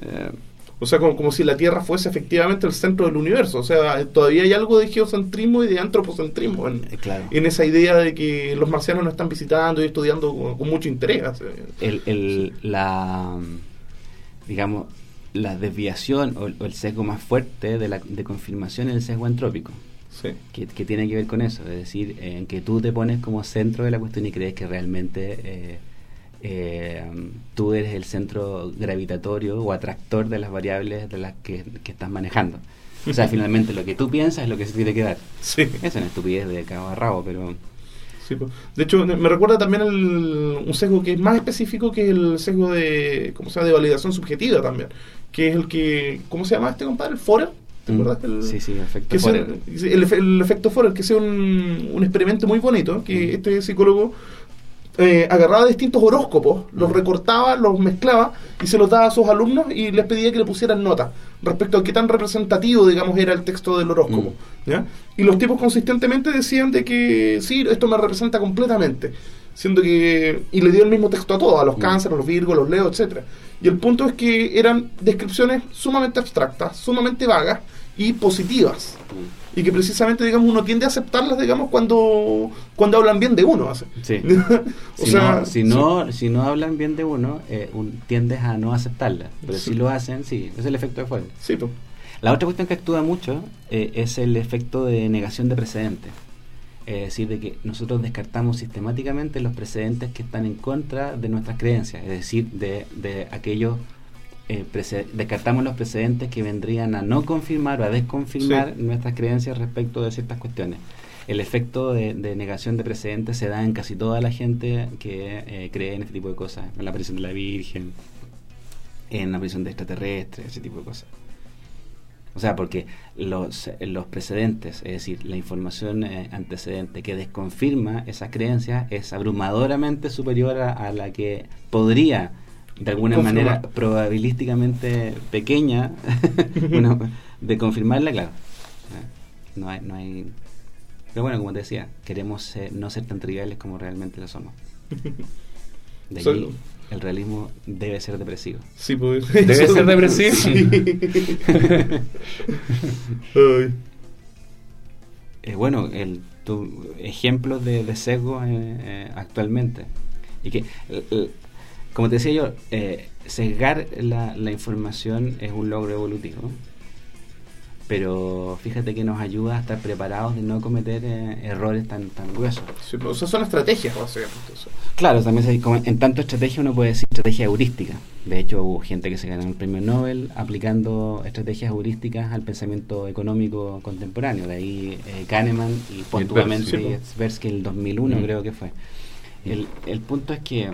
Eh, O sea, como, como si la Tierra fuese efectivamente el centro del universo. O sea, todavía hay algo de geocentrismo y de antropocentrismo en, eh, claro. en esa idea de que los marcianos nos están visitando y estudiando con, con mucho interés. el, el- la digamos la desviación o, el- o el sesgo más fuerte de la de confirmación es el sesgo antrópico sí. que, que tiene que ver con eso es decir en que tú te pones como centro de la cuestión y crees que realmente eh, eh, tú eres el centro gravitatorio o atractor de las variables de las que, que estás manejando o sea finalmente lo que tú piensas es lo que se tiene que dar Sí. es una estupidez de cabo a rabo pero Sí. De hecho, me recuerda también el- un sesgo que es más específico que el sesgo de, ¿cómo se llama? de validación subjetiva también, que es el que, ¿cómo se llama este compadre? ¿El Forer? ¿Te Mm, acuerdas? El, sí sí efecto que sea- Forer. el, efe- el efecto Forer, que sea un, un experimento muy bonito, que Mm. este psicólogo eh, agarraba distintos horóscopos, los Mm. recortaba, los mezclaba y se los daba a sus alumnos y les pedía que le pusieran nota respecto a qué tan representativo, digamos, era el texto del horóscopo. Mm. ¿ya? Y los tipos consistentemente decían de que sí, esto me representa completamente. Siendo que. Y le dio el mismo texto a todos, a los cánceres, a los virgos, a los leos, etcétera Y el punto es que eran descripciones sumamente abstractas, sumamente vagas y positivas. Y que precisamente, digamos, uno tiende a aceptarlas, digamos, cuando, cuando hablan bien de uno. Sí. o si, sea, no, si, no, si no hablan bien de uno, eh, un- tiendes a no aceptarla. Pero Sí. si lo hacen, sí, es el efecto de fuego. Sí, pues. La otra cuestión que actúa mucho eh, es el efecto de negación de precedentes. Es decir, de que nosotros descartamos sistemáticamente los precedentes que están en contra de nuestras creencias. Es decir, de, de aquellos. Eh, descartamos los precedentes que vendrían a no confirmar o a desconfirmar Sí. nuestras creencias respecto de ciertas cuestiones. El efecto de, de negación de precedentes se da en casi toda la gente que eh, cree en este tipo de cosas, en la aparición de la Virgen, en la aparición de extraterrestres, ese tipo de cosas. O sea, porque los, los precedentes, es decir, la información eh, antecedente que desconfirma esas creencias es abrumadoramente superior a, a la que podría, de alguna manera probabilísticamente pequeña, de confirmarla, claro. No hay, no hay... Pero bueno, como te decía, queremos ser- no ser tan triviales como realmente lo somos. De allí, el realismo debe ser depresivo. Sí, pues. ¿Debe ser depresivo? Sí. Eh, bueno, el, tu, ejemplos de, de sesgo eh, eh, actualmente. Y que, como te decía yo, eh, sesgar la, la información es un logro evolutivo. Pero fíjate que nos ayuda a estar preparados de no cometer eh, errores tan, tan gruesos. Sí, pues, o sea, son estrategias, básicamente. o sea. Claro, también se- como en tanto estrategia uno puede decir estrategia heurística. De hecho, hubo gente que se ganó el premio Nobel aplicando estrategias heurísticas al pensamiento económico contemporáneo. De ahí eh, Kahneman y póstumamente. Tversky en el 2001 Mm. creo que fue. El, el punto es que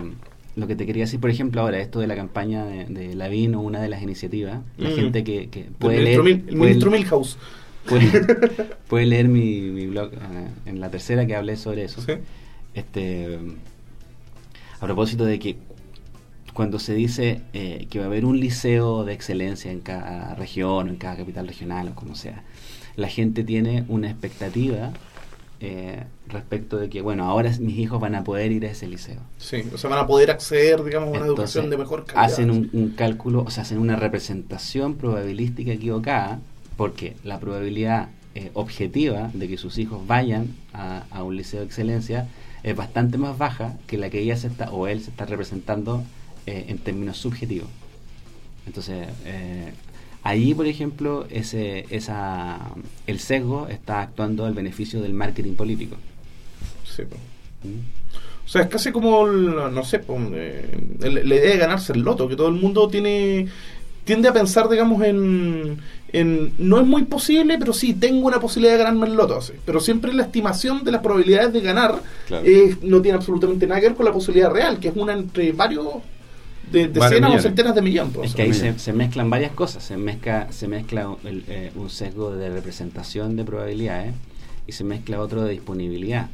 lo que te quería decir, por ejemplo, ahora, esto de la campaña de, de Lavín o una de las iniciativas, la Mm. gente que, que puede leer, Mil- el puede- ministro Milhouse. puede, puede leer mi, mi blog eh, en la tercera que hablé sobre eso. Sí. Este, a propósito de que cuando se dice eh, que va a haber un liceo de excelencia en cada región, o en cada capital regional o como sea, la gente tiene una expectativa eh, respecto de que, bueno, ahora mis hijos van a poder ir a ese liceo. Sí, o sea, van a poder acceder, digamos, a una Entonces, educación de mejor calidad. Hacen un, un cálculo, o sea, hacen una representación probabilística equivocada, porque la probabilidad eh, objetiva de que sus hijos vayan a, a un liceo de excelencia es bastante más baja que la que ella se está, o él se está representando eh, en términos subjetivos. Entonces, eh, ahí, por ejemplo, ese, esa, el sesgo está actuando al beneficio del marketing político. Sí. ¿Mm? O sea, es casi como, el- no sé, eh, la idea de ganarse el loto, que todo el mundo tiene tiende a pensar, digamos, en, en no es muy posible, pero sí, tengo una posibilidad de ganarme el loto. así. Pero siempre la estimación de las probabilidades de ganar Claro. eh, no tiene absolutamente nada que ver con la posibilidad real, que es una entre varios, de, decenas o centenas de millones. pues. Es que ahí se, se mezclan varias cosas. Se mezcla, se mezcla el, eh, un sesgo de representación de probabilidades y se mezcla otro de disponibilidad.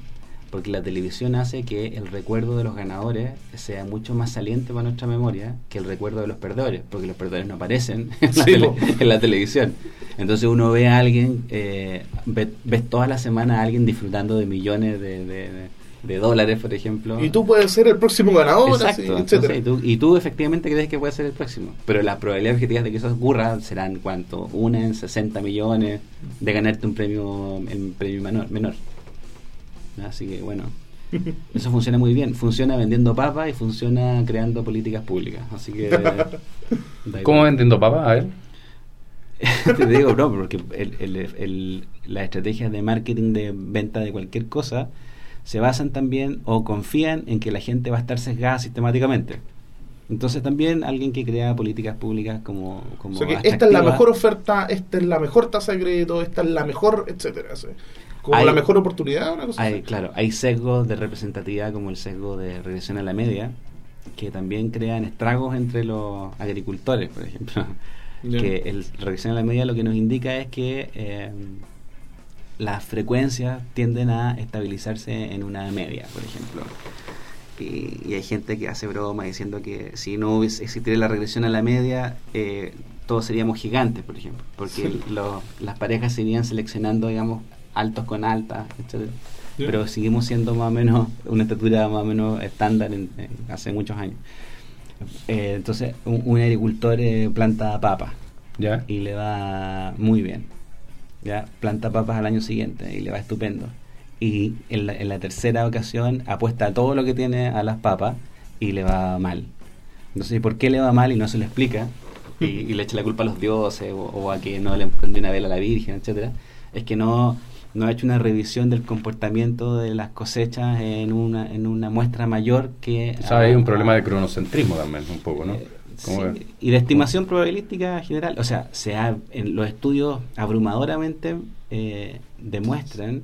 Porque la televisión hace que el recuerdo de los ganadores sea mucho más saliente para nuestra memoria que el recuerdo de los perdedores, porque los perdedores no aparecen en la, tele- en la televisión. Entonces uno ve a alguien, eh, ve- ves toda la semana a alguien disfrutando de millones de, de- de- de dólares, por ejemplo. Y tú puedes ser el próximo ganador, así, Exacto, etcétera. entonces, y, tú, y tú efectivamente crees que puede ser el próximo. Pero las probabilidades objetivas de que eso ocurra serán cuánto? Una en 60 millones de ganarte un premio, el premio menor. menor. Así que bueno, eso funciona muy bien. Funciona vendiendo papas y funciona creando políticas públicas. Así que... ¿Cómo vendiendo papas? A ver. Te digo, no, porque el, el, el- las estrategias de marketing de venta de cualquier cosa se basan también o confían en que la gente va a estar sesgada sistemáticamente. Entonces también alguien que crea políticas públicas como... como O sea que esta es la mejor oferta, esta es la mejor tasa de crédito, esta es la mejor, etcétera. Como Hay- la mejor oportunidad, una cosa Hay, así. claro, hay sesgos de representatividad como el sesgo de regresión a la media, que también crean estragos entre los agricultores, por ejemplo. Que el regresión a la media lo que nos indica es que eh, las frecuencias tienden a estabilizarse en una media, por ejemplo. Y, y hay gente que hace broma diciendo que si no existiera la regresión a la media, eh, todos seríamos gigantes, por ejemplo, porque Sí. lo- las parejas se irían seleccionando, digamos, altos con altas. Ya. Pero seguimos siendo más o menos una estatura más o menos estándar en- en- hace muchos años. Eh, entonces, un, un agricultor eh, planta papas ¿Ya? y le va muy bien. Ya planta papas al año siguiente y le va estupendo. Y en la, en la tercera ocasión apuesta todo lo que tiene a las papas y le va mal. Entonces, ¿por qué le va mal y no se le explica? Y, y le echa la culpa a los dioses o, o a que no le prendió una vela a la Virgen, etcétera Es que no, no ha hecho una revisión del comportamiento de las cosechas en una, en una muestra mayor que... O sea, hay un problema de cronocentrismo también, un poco, ¿no? Eh, sí, y de estimación probabilística general. O sea, se ha- en los estudios abrumadoramente eh, demuestran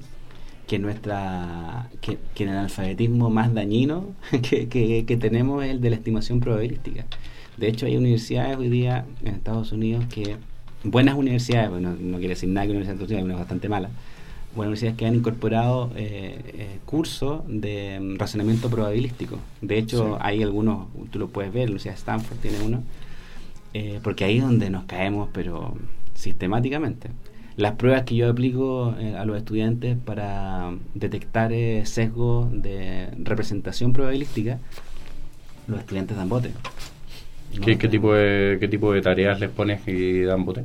que nuestra que, que el analfabetismo más dañino que, que- que tenemos es el de la estimación probabilística. De hecho, hay universidades hoy día en Estados Unidos que, buenas universidades, bueno, no quiere decir nada que Estados Unidos, hay unas bastante malas, buenas universidades que han incorporado eh, eh, cursos de mm, razonamiento probabilístico. De hecho, Sí. hay algunos, tú lo puedes ver, la Universidad de Stanford tiene uno, eh, porque ahí es donde nos caemos, pero sistemáticamente. Las pruebas que yo aplico a los estudiantes para detectar sesgos de representación probabilística, los estudiantes dan bote. ¿Qué, ¿no? qué tipo de, ¿Qué tipo de tareas les pones y dan bote?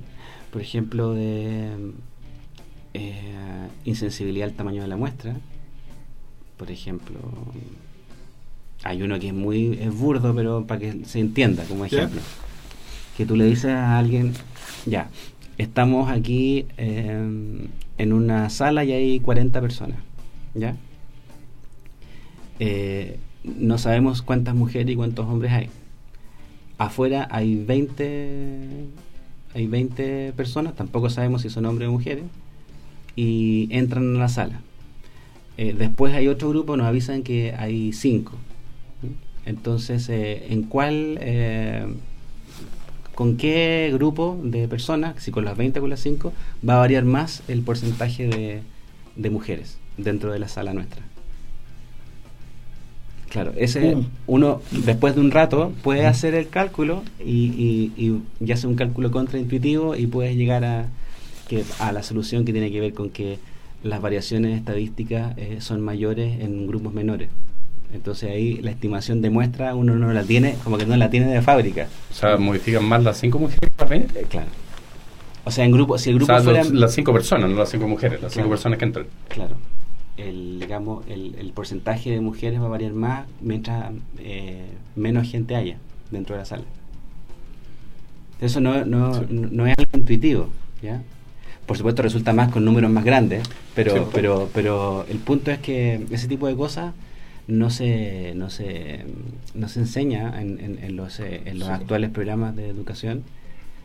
Por ejemplo, de eh, insensibilidad al tamaño de la muestra. Por ejemplo, hay uno que es muy es burdo, pero para que se entienda como ejemplo. Que tú le dices a alguien, ya, estamos aquí eh, en una sala y hay 40 personas, ¿ya? Eh, no sabemos cuántas mujeres y cuántos hombres hay. Afuera hay 20 hay 20 personas, tampoco sabemos si son hombres o mujeres, y entran a la sala. Eh, después hay otro grupo, nos avisan que hay cinco. Entonces, eh, ¿en cuál, eh, con qué grupo de personas, si con las 20 o con las 5, va a variar más el porcentaje de, de mujeres dentro de la sala nuestra? Claro, ese uno después de un rato puede hacer el cálculo y, y, y, y hace un cálculo contraintuitivo y puedes llegar a, que, a la solución que tiene que ver con que las variaciones estadísticas eh, son mayores en grupos menores. Entonces ahí la estimación de muestra uno no la tiene, como que no la tiene de fábrica. O sea, modifican más las cinco mujeres las 20. Eh, claro. O sea, en grupo, si el O grupo sea, fuera... los- las cinco personas, no las cinco mujeres, las cinco Claro. personas que entran. Claro. El, digamos, el, el porcentaje de mujeres va a variar más mientras eh, menos gente haya dentro de la sala. Eso no, no, Sí. no- no es algo intuitivo, ¿ya? Por supuesto resulta más con números más grandes, pero, Sí. pero, pero el punto es que ese tipo de cosas no se, no se, no se enseña en, en- en los, eh, en los Sí. actuales programas de educación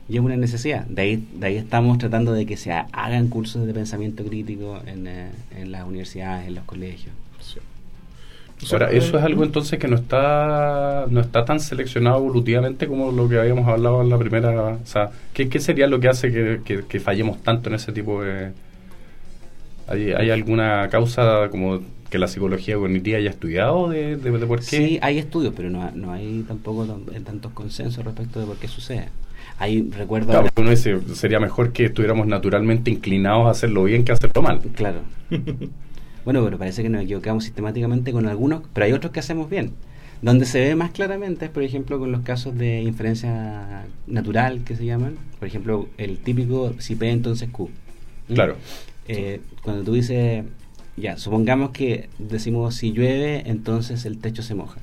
y es una necesidad. De ahí, de ahí estamos tratando de que se ha- hagan cursos de pensamiento crítico en, eh, en las universidades, en los colegios. Sí. Ahora, eso es algo entonces que no está no está tan seleccionado evolutivamente como lo que habíamos hablado en la primera. O sea, ¿qué, qué sería lo que hace que, que- que fallemos tanto en ese tipo de. ¿Hay, hay alguna causa como que la psicología cognitiva haya estudiado de, de, de por qué? Sí, hay estudios, pero no, no hay tampoco tan- tantos consensos respecto de por qué sucede. Hay, recuerdo... Claro, uno dice, sería mejor que estuviéramos naturalmente inclinados a hacerlo bien que a hacerlo mal. Claro. Bueno, pero parece que nos equivocamos sistemáticamente con algunos, pero hay otros que hacemos bien. Donde se ve más claramente es, por ejemplo, con los casos de inferencia natural que se llaman. Por ejemplo, el típico si P entonces Q. ¿Mm? Claro. Eh, cuando tú dices, ya, supongamos que decimos si llueve, entonces el techo se moja.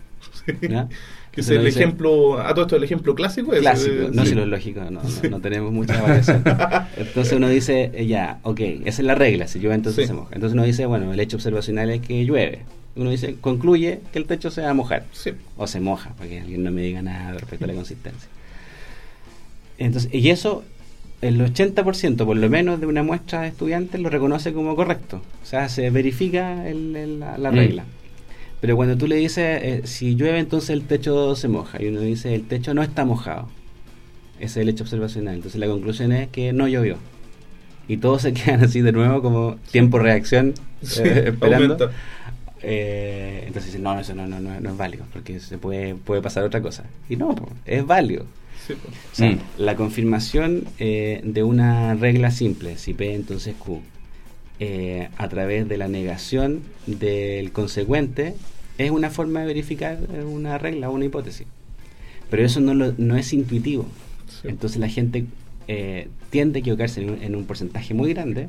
¿ya? Que es el dice- ejemplo, a todo esto el ejemplo clásico. es- clásico, eh, no sí. si lo es lógico, no, no, no tenemos mucha variación. Entonces uno dice, eh, ya, ok, esa es la regla, si llueve entonces Sí. se moja. Entonces uno dice, bueno, el hecho observacional es que llueve. Uno dice, concluye que el techo se va a mojar. Sí. O se moja, para que alguien no me diga nada respecto a la consistencia. Entonces, y eso, el 80% por lo menos de una muestra de estudiantes lo reconoce como correcto. O sea, se verifica el- el- la, la Mm. Pero cuando tú le dices, eh, si llueve entonces el techo se moja, y uno dice, el techo no está mojado. Ese es el hecho observacional. Entonces la conclusión es que no llovió. Y todos se quedan así de nuevo como tiempo-reacción, Sí, eh, esperando. aumenta. Eh, entonces dicen, no, eso no, no, no, no es válido, porque se puede, puede pasar otra cosa. Y no, es válido. Sí, pues. O sea, Mm. la confirmación eh, de una regla simple, si P entonces Q, eh, a través de la negación del consecuente, es una forma de verificar eh, una regla o una hipótesis. Pero eso no, lo- no es intuitivo. Sí. Entonces la gente eh, tiende a equivocarse en un, en un porcentaje muy grande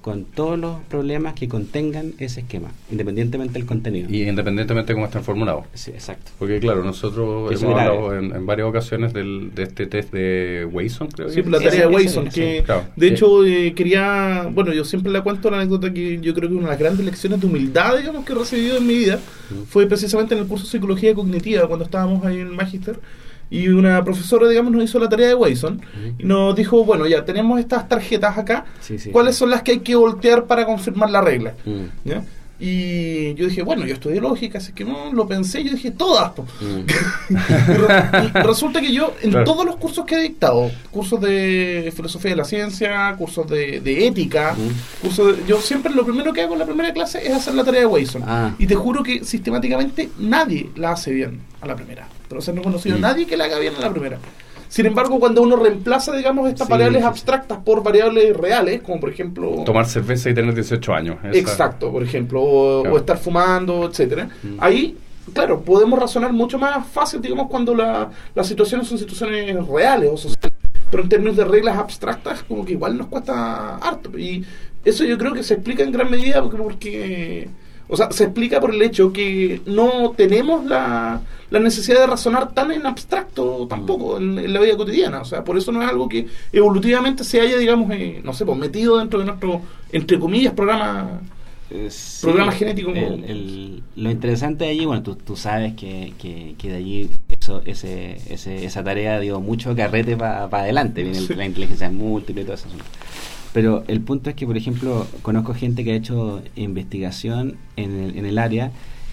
con todos los problemas que contengan ese esquema, independientemente del contenido. Y independientemente de cómo estén formulados. Sí, exacto. Porque claro, nosotros Eso hemos hablado en, en varias ocasiones del, de este test de Wason, creo Sí, que la Sí, tarea de ese- que claro. de Sí. hecho eh, quería, bueno, yo siempre le cuento la anécdota que yo creo que una de las grandes lecciones de humildad, digamos, que he recibido en mi vida fue precisamente en el curso de psicología cognitiva, cuando estábamos ahí en el Magister, y una profesora, digamos, nos hizo la tarea de Wason y nos dijo, bueno, ya tenemos estas tarjetas acá, Sí, sí. ¿cuáles son las que hay que voltear para confirmar la regla? Mm. ¿Ya? Y yo dije, bueno, yo estudié lógica, así que no lo pensé, yo dije, todas. Mm. Re- resulta que yo, en Claro. todos los cursos que he dictado, cursos de filosofía de la ciencia, cursos de, de ética, Mm. cursos de- yo siempre lo primero que hago en la primera clase es hacer la tarea de Wason. Ah. Y te juro que sistemáticamente nadie la hace bien a la primera. Pero o sea, no he conocido a Mm. nadie que la haga bien a la primera. Sin embargo, cuando uno reemplaza, digamos, estas Sí, variables sí, abstractas por variables reales, como por ejemplo... Tomar cerveza y tener 18 años. esa- Exacto, por ejemplo, o, Claro. o estar fumando, etcétera. Mm. Ahí, claro, podemos razonar mucho más fácil, digamos, cuando la- las situaciones son situaciones reales o sociales. Pero en términos de reglas abstractas, como que igual nos cuesta harto. Y eso yo creo que se explica en gran medida porque, porque o sea, se explica por el hecho que no tenemos la, la necesidad de razonar tan en abstracto tampoco en, en la vida cotidiana. O sea, por eso no es algo que evolutivamente se haya, digamos, eh, no sé, pues metido dentro de nuestro, entre comillas, programa. Eh, sí, Programa genético. el- el- lo interesante de allí, bueno, tú, tú sabes que, que, que de allí eso, ese, ese, esa tarea dio mucho carrete para adelante. Viene Sí. la inteligencia múltiple y todo eso. Pero el punto es que, por ejemplo, conozco gente que ha hecho investigación en el, en el área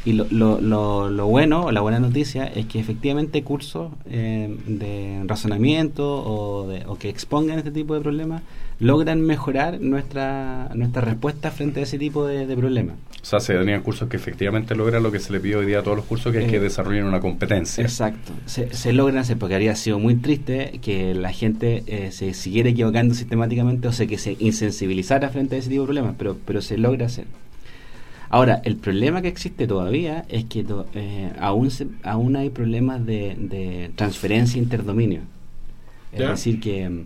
y lo, lo, lo, lo bueno o la buena noticia es que efectivamente cursos eh, de razonamiento o, de, o que expongan este tipo de problemas logran mejorar nuestra, nuestra respuesta frente a ese tipo de, de problemas. O sea, se tenían cursos que efectivamente logran lo que se le pide hoy día a todos los cursos, que es que Eh, desarrollen una competencia. Exacto. Se, se logran hacer, porque habría sido muy triste que la gente eh, se siguiera equivocando sistemáticamente o sea, que se insensibilizara frente a ese tipo de problemas, pero, pero se logra hacer. Ahora, el problema que existe todavía es que to- eh, aún, se- aún hay problemas de, de transferencia interdominio. Es decir, que mm,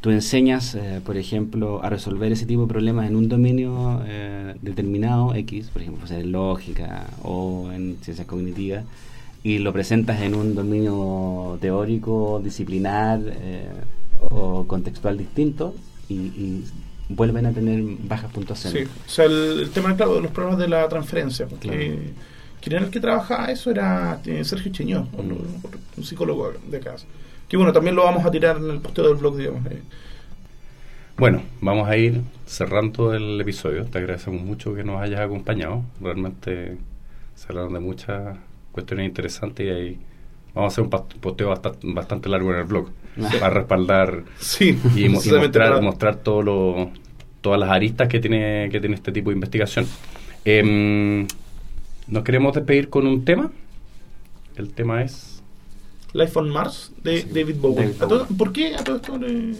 tú enseñas, eh, por ejemplo, a resolver ese tipo de problemas en un dominio eh, determinado, X, por ejemplo, en lógica o en ciencias cognitivas, y lo presentas en un dominio teórico, disciplinar eh, o contextual distinto, y, y vuelven a tener bajas puntuaciones. Sí, o sea, el, el tema, claro, de los problemas de la transferencia. Porque Claro. quien era el que trabajaba eso era eh, Sergio Cheñó, Mm. un psicólogo de casa. Que bueno, también lo vamos a tirar en el posteo del blog, digamos. eh. Bueno, vamos a ir cerrando el episodio. Te agradecemos mucho que nos hayas acompañado. Realmente se hablaron de muchas cuestiones interesantes y ahí vamos a hacer un posteo bastante, bastante largo en el blog para respaldar Sí, y, mostrar, para- mostrar todo lo- todas las aristas que tiene, que tiene este tipo de investigación. Em, nos queremos despedir con un tema. El tema es... Life on Mars de David Bowie. David ¿A todo- Bowie. ¿Por qué a todo esto le-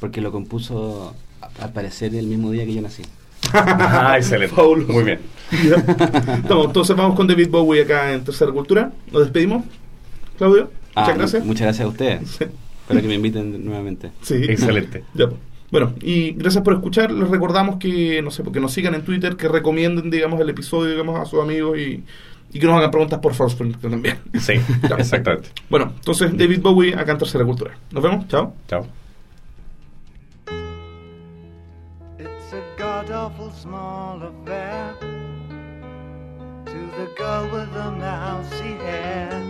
Porque lo compuso al parecer el mismo día que yo nací. Ah, excelente. Fabuloso. Muy bien. Estamos, entonces vamos con David Bowie acá en Tercera Cultura. Nos despedimos. Claudio, Ah, muchas gracias. Muchas gracias a ustedes. Espero que me inviten nuevamente. Sí. Excelente. Ya, pues. Bueno, y gracias por escuchar. Les recordamos que, no sé, porque nos sigan en Twitter, que recomienden, digamos, el episodio, digamos, a sus amigos y, y que nos hagan preguntas por Facebook también. Sí, Ya. exactamente. Bueno, entonces David Bowie acá en Tercera Cultura. Nos vemos. Chao. Chao. It's a god awful small affair to the girl with the mousy hair.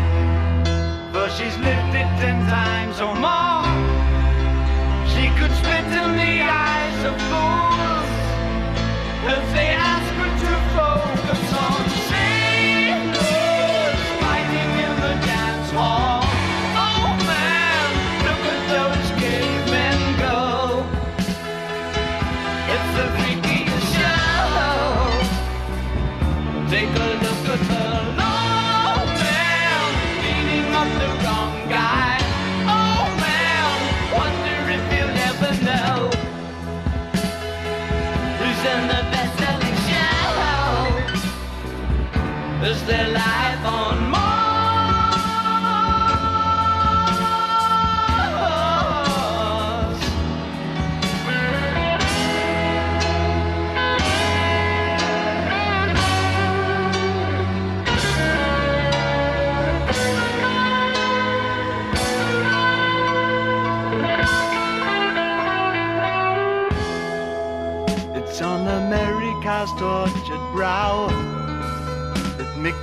for she's lived it ten times or more. She could spit in the eyes of fools as they ask Cause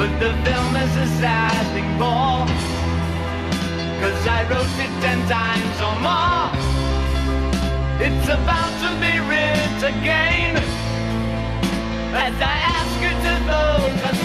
But the film is a seismic ball Cause I wrote it ten times or more. It's about to be written again. As I ask you to vote